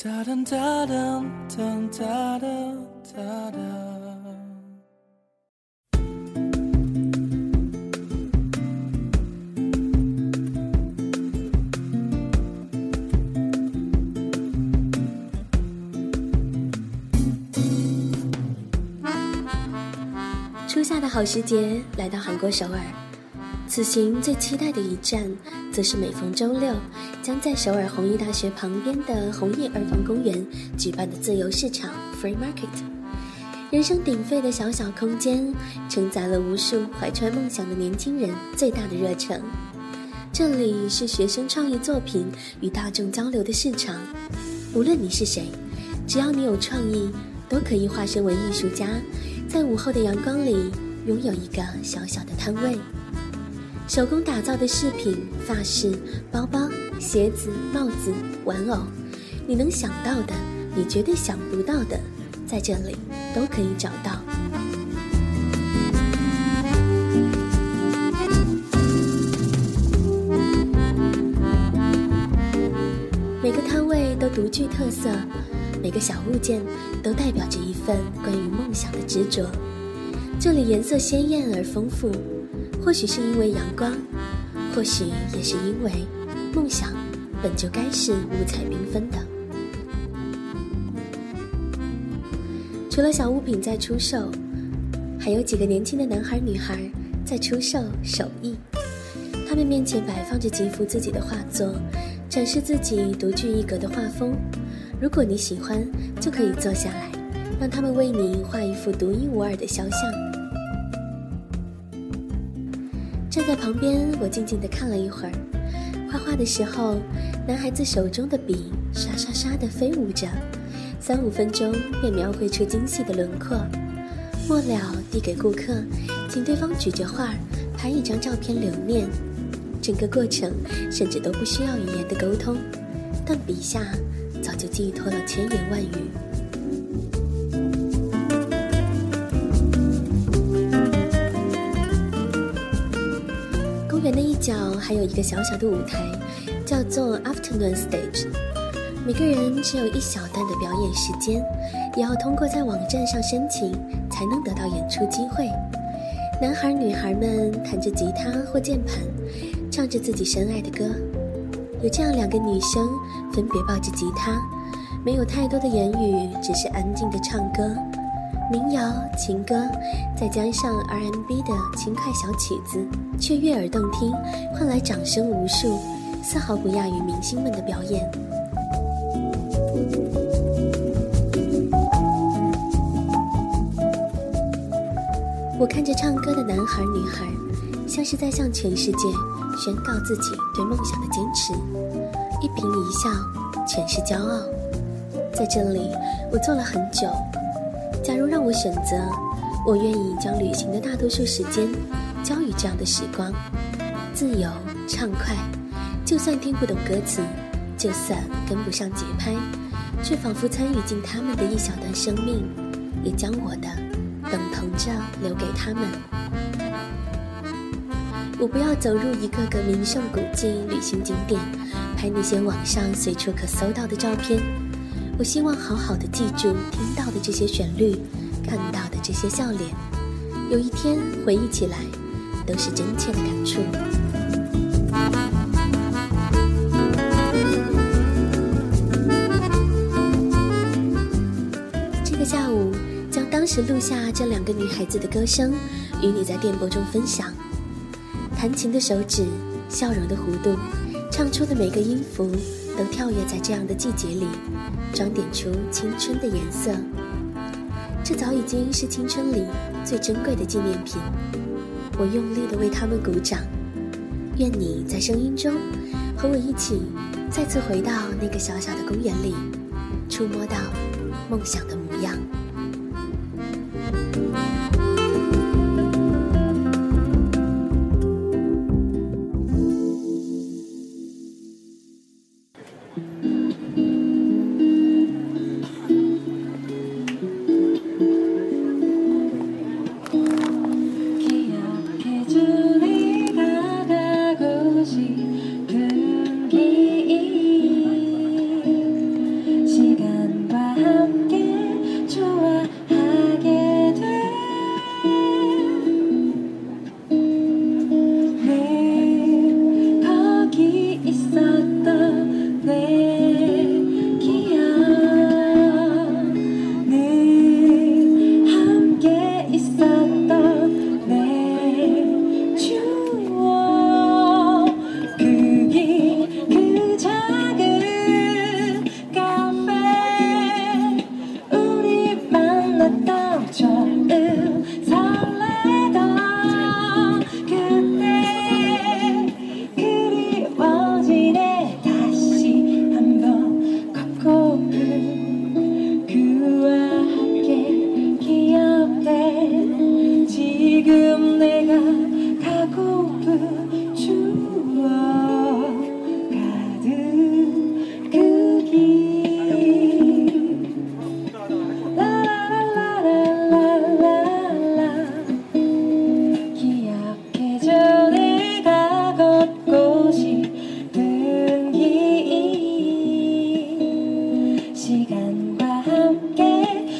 哒哒哒哒哒哒哒哒哒初夏的好时节来到韩国首尔。此行最期待的一站，则是每逢周六，将在首尔弘毅大学旁边的弘毅儿童公园举办的自由市场 （Free Market）。人声鼎沸的小小空间，承载了无数怀揣梦想的年轻人最大的热忱。这里是学生创意作品与大众交流的市场。无论你是谁，只要你有创意，都可以化身为艺术家，在午后的阳光里拥有一个小小的摊位。手工打造的饰品、发饰、包包、鞋子、帽子、玩偶，你能想到的，你绝对想不到的，在这里都可以找到。每个摊位都独具特色，每个小物件都代表着一份关于梦想的执着。这里颜色鲜艳而丰富。或许是因为阳光，或许也是因为梦想本就该是五彩缤纷的。除了小物品在出售，还有几个年轻的男孩女孩在出售手艺。他们面前摆放着几幅自己的画作，展示自己独具一格的画风。如果你喜欢，就可以坐下来，让他们为你画一幅独一无二的肖像。站在旁边，我静静地看了一会儿。画画的时候，男孩子手中的笔沙沙沙地飞舞着，三五分钟便描绘出精细的轮廓。末了，递给顾客，请对方举着画拍一张照片留念。整个过程甚至都不需要语言的沟通，但笔下早就寄托了千言万语。角还有一个小小的舞台，叫做 Afternoon Stage。每个人只有一小段的表演时间，也要通过在网站上申请才能得到演出机会。男孩女孩们弹着吉他或键盘，唱着自己深爱的歌。有这样两个女生，分别抱着吉他，没有太多的言语，只是安静的唱歌。民谣、情歌，再加上 R&B 的轻快小曲子，却悦耳动听，换来掌声无数，丝毫不亚于明星们的表演。我看着唱歌的男孩女孩，像是在向全世界宣告自己对梦想的坚持。一颦一笑，全是骄傲。在这里，我坐了很久。假如让我选择，我愿意将旅行的大多数时间交予这样的时光，自由畅快。就算听不懂歌词，就算跟不上节拍，却仿佛参与进他们的一小段生命，也将我的等同着留给他们。我不要走入一个个名胜古迹、旅行景点，拍那些网上随处可搜到的照片。我希望好好的记住听到的这些旋律，看到的这些笑脸，有一天回忆起来，都是真切的感触。这个下午，将当时录下这两个女孩子的歌声，与你在电波中分享。弹琴的手指，笑容的弧度，唱出的每个音符。都跳跃在这样的季节里，装点出青春的颜色。这早已经是青春里最珍贵的纪念品。我用力地为他们鼓掌。愿你在声音中和我一起再次回到那个小小的公园里，触摸到梦想的模样。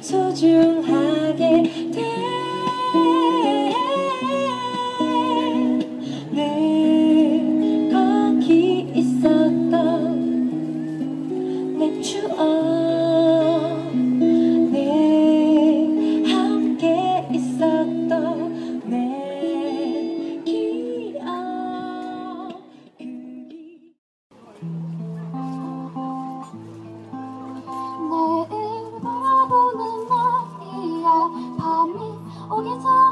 소중하게 我该走。